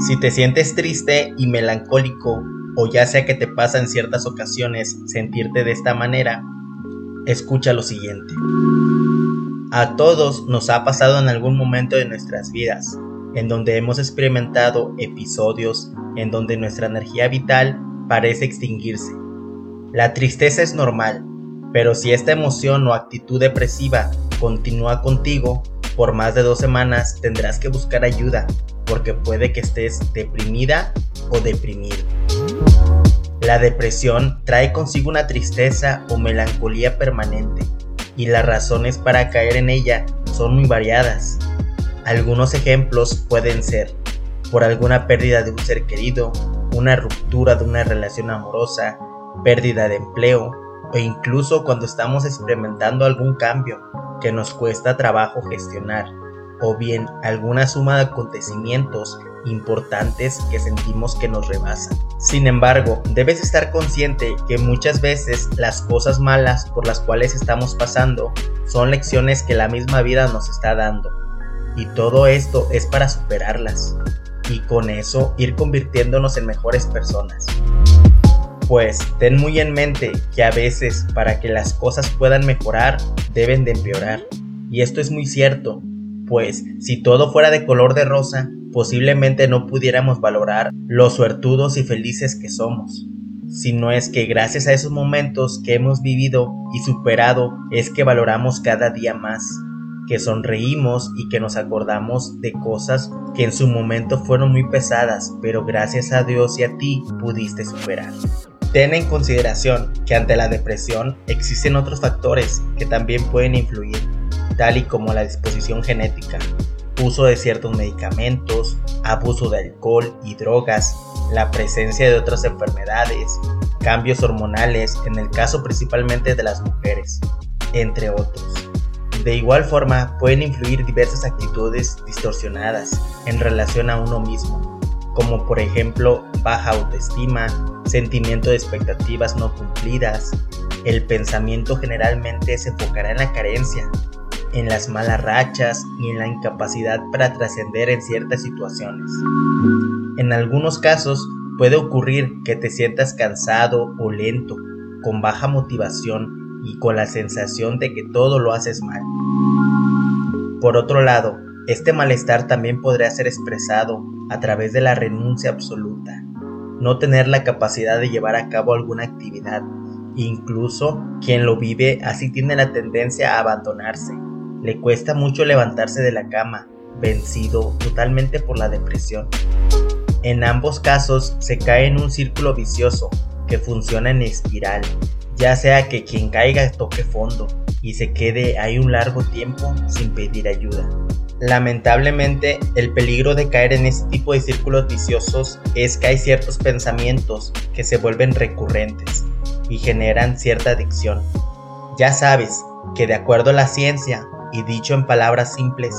Si te sientes triste y melancólico, o ya sea que te pasa en ciertas ocasiones sentirte de esta manera, escucha lo siguiente. A todos nos ha pasado en algún momento de nuestras vidas, en donde hemos experimentado episodios en donde nuestra energía vital parece extinguirse. La tristeza es normal, pero si esta emoción o actitud depresiva continúa contigo, por más de dos semanas tendrás que buscar ayuda, porque puede que estés deprimida o deprimido. La depresión trae consigo una tristeza o melancolía permanente, y las razones para caer en ella son muy variadas. Algunos ejemplos pueden ser por alguna pérdida de un ser querido, una ruptura de una relación amorosa, pérdida de empleo o incluso cuando estamos experimentando algún cambio que nos cuesta trabajo gestionar o bien alguna suma de acontecimientos importantes que sentimos que nos rebasan. Sin embargo, debes estar consciente que muchas veces las cosas malas por las cuales estamos pasando son lecciones que la misma vida nos está dando y todo esto es para superarlas y con eso ir convirtiéndonos en mejores personas. Pues ten muy en mente que a veces para que las cosas puedan mejorar deben de empeorar. Y esto es muy cierto, pues si todo fuera de color de rosa, posiblemente no pudiéramos valorar lo suertudos y felices que somos. Si no es que gracias a esos momentos que hemos vivido y superado es que valoramos cada día más que sonreímos y que nos acordamos de cosas que en su momento fueron muy pesadas, pero gracias a Dios y a ti pudiste superar. Ten en consideración que ante la depresión existen otros factores que también pueden influir, tal y como la disposición genética, uso de ciertos medicamentos, abuso de alcohol y drogas, la presencia de otras enfermedades, cambios hormonales, en el caso principalmente de las mujeres, entre otros. De igual forma, pueden influir diversas actitudes distorsionadas en relación a uno mismo, como por ejemplo baja autoestima, sentimiento de expectativas no cumplidas, el pensamiento generalmente se enfocará en la carencia, en las malas rachas y en la incapacidad para trascender en ciertas situaciones. En algunos casos puede ocurrir que te sientas cansado o lento, con baja motivación y con la sensación de que todo lo haces mal. Por otro lado, este malestar también podría ser expresado a través de la renuncia absoluta, no tener la capacidad de llevar a cabo alguna actividad, incluso quien lo vive así tiene la tendencia a abandonarse, le cuesta mucho levantarse de la cama, vencido totalmente por la depresión. En ambos casos se cae en un círculo vicioso que funciona en espiral ya sea que quien caiga toque fondo y se quede ahí un largo tiempo sin pedir ayuda. Lamentablemente, el peligro de caer en este tipo de círculos viciosos es que hay ciertos pensamientos que se vuelven recurrentes y generan cierta adicción. Ya sabes que de acuerdo a la ciencia, y dicho en palabras simples,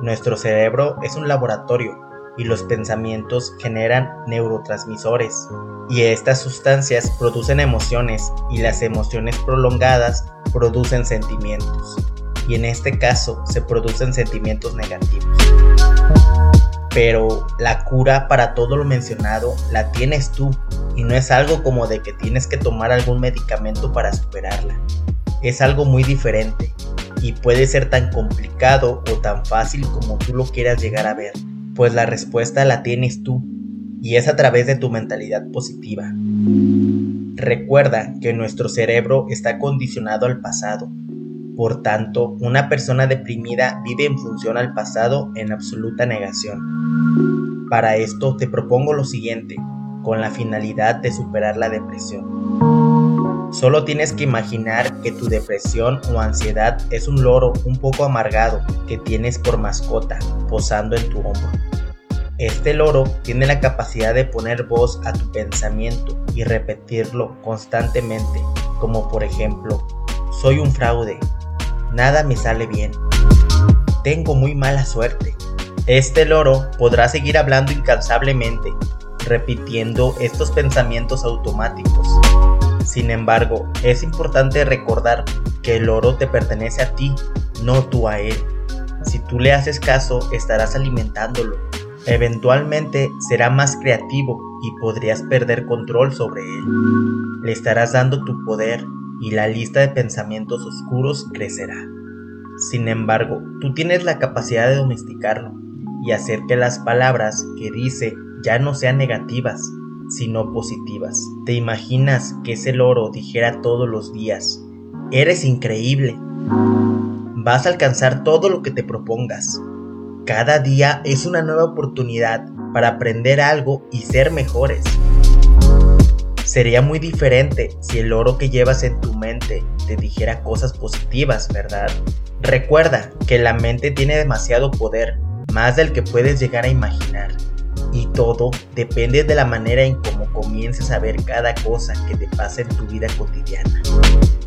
nuestro cerebro es un laboratorio y los pensamientos generan neurotransmisores y estas sustancias producen emociones y las emociones prolongadas producen sentimientos y en este caso se producen sentimientos negativos. Pero la cura para todo lo mencionado la tienes tú y no es algo como de que tienes que tomar algún medicamento para superarla. Es algo muy diferente y puede ser tan complicado o tan fácil como tú lo quieras llegar a ver pues la respuesta la tienes tú y es a través de tu mentalidad positiva. Recuerda que nuestro cerebro está condicionado al pasado. Por tanto, una persona deprimida vive en función al pasado en absoluta negación. Para esto te propongo lo siguiente, con la finalidad de superar la depresión. Solo tienes que imaginar que tu depresión o ansiedad es un loro un poco amargado que tienes por mascota posando en tu hombro. Este loro tiene la capacidad de poner voz a tu pensamiento y repetirlo constantemente, como por ejemplo, soy un fraude, nada me sale bien, tengo muy mala suerte. Este loro podrá seguir hablando incansablemente, repitiendo estos pensamientos automáticos. Sin embargo, es importante recordar que el loro te pertenece a ti, no tú a él. Si tú le haces caso, estarás alimentándolo Eventualmente será más creativo y podrías perder control sobre él. Le estarás dando tu poder y la lista de pensamientos oscuros crecerá. Sin embargo, tú tienes la capacidad de domesticarlo y hacer que las palabras que dice ya no sean negativas, sino positivas. ¿Te imaginas que ese loro dijera todos los días, eres increíble? Vas a alcanzar todo lo que te propongas. Cada día es una nueva oportunidad para aprender algo y ser mejores. Sería muy diferente si el oro que llevas en tu mente te dijera cosas positivas, ¿verdad? Recuerda que la mente tiene demasiado poder, más del que puedes llegar a imaginar. Y todo depende de la manera en cómo comiences a ver cada cosa que te pasa en tu vida cotidiana.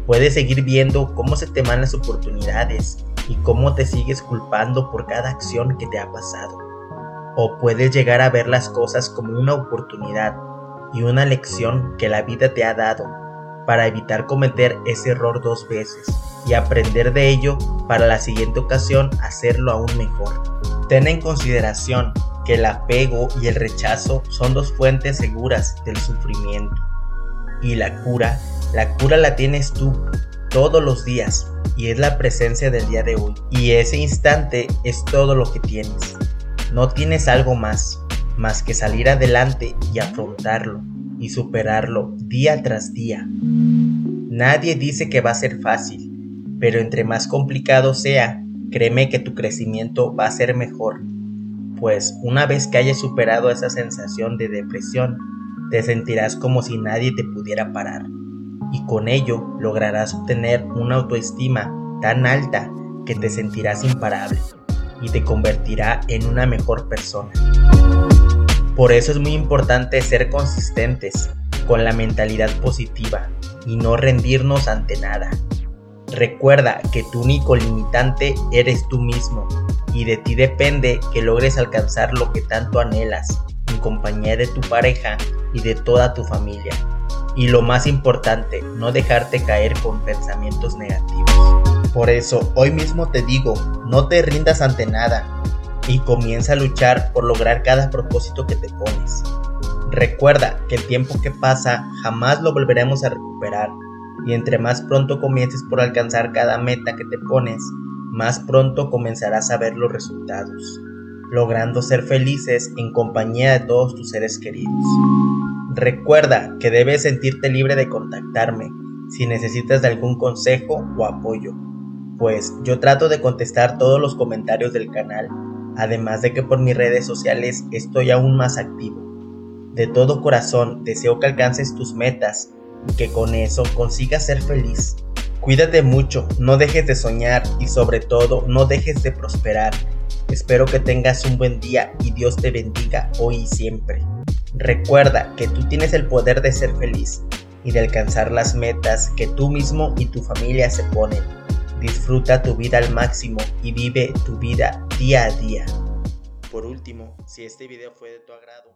Puedes seguir viendo cómo se te van las oportunidades y cómo te sigues culpando por cada acción que te ha pasado. O puedes llegar a ver las cosas como una oportunidad y una lección que la vida te ha dado para evitar cometer ese error dos veces y aprender de ello para la siguiente ocasión hacerlo aún mejor. Ten en consideración que el apego y el rechazo son dos fuentes seguras del sufrimiento. Y la cura, la cura la tienes tú todos los días y es la presencia del día de hoy. Y ese instante es todo lo que tienes. No tienes algo más, más que salir adelante y afrontarlo y superarlo día tras día. Nadie dice que va a ser fácil, pero entre más complicado sea, créeme que tu crecimiento va a ser mejor, pues una vez que hayas superado esa sensación de depresión, te sentirás como si nadie te pudiera parar, y con ello lograrás obtener una autoestima tan alta que te sentirás imparable y te convertirá en una mejor persona. Por eso es muy importante ser consistentes con la mentalidad positiva y no rendirnos ante nada. Recuerda que tu único limitante eres tú mismo y de ti depende que logres alcanzar lo que tanto anhelas en compañía de tu pareja y de toda tu familia. Y lo más importante, no dejarte caer con pensamientos negativos. Por eso, hoy mismo te digo, no te rindas ante nada y comienza a luchar por lograr cada propósito que te pones. Recuerda que el tiempo que pasa jamás lo volveremos a recuperar y entre más pronto comiences por alcanzar cada meta que te pones, más pronto comenzarás a ver los resultados, logrando ser felices en compañía de todos tus seres queridos. Recuerda que debes sentirte libre de contactarme si necesitas de algún consejo o apoyo, pues yo trato de contestar todos los comentarios del canal, además de que por mis redes sociales estoy aún más activo. De todo corazón deseo que alcances tus metas y que con eso consigas ser feliz. Cuídate mucho, no dejes de soñar y sobre todo no dejes de prosperar. Espero que tengas un buen día y Dios te bendiga hoy y siempre. Recuerda que tú tienes el poder de ser feliz y de alcanzar las metas que tú mismo y tu familia se ponen. Disfruta tu vida al máximo y vive tu vida día a día. Por último, si este video fue de tu agrado,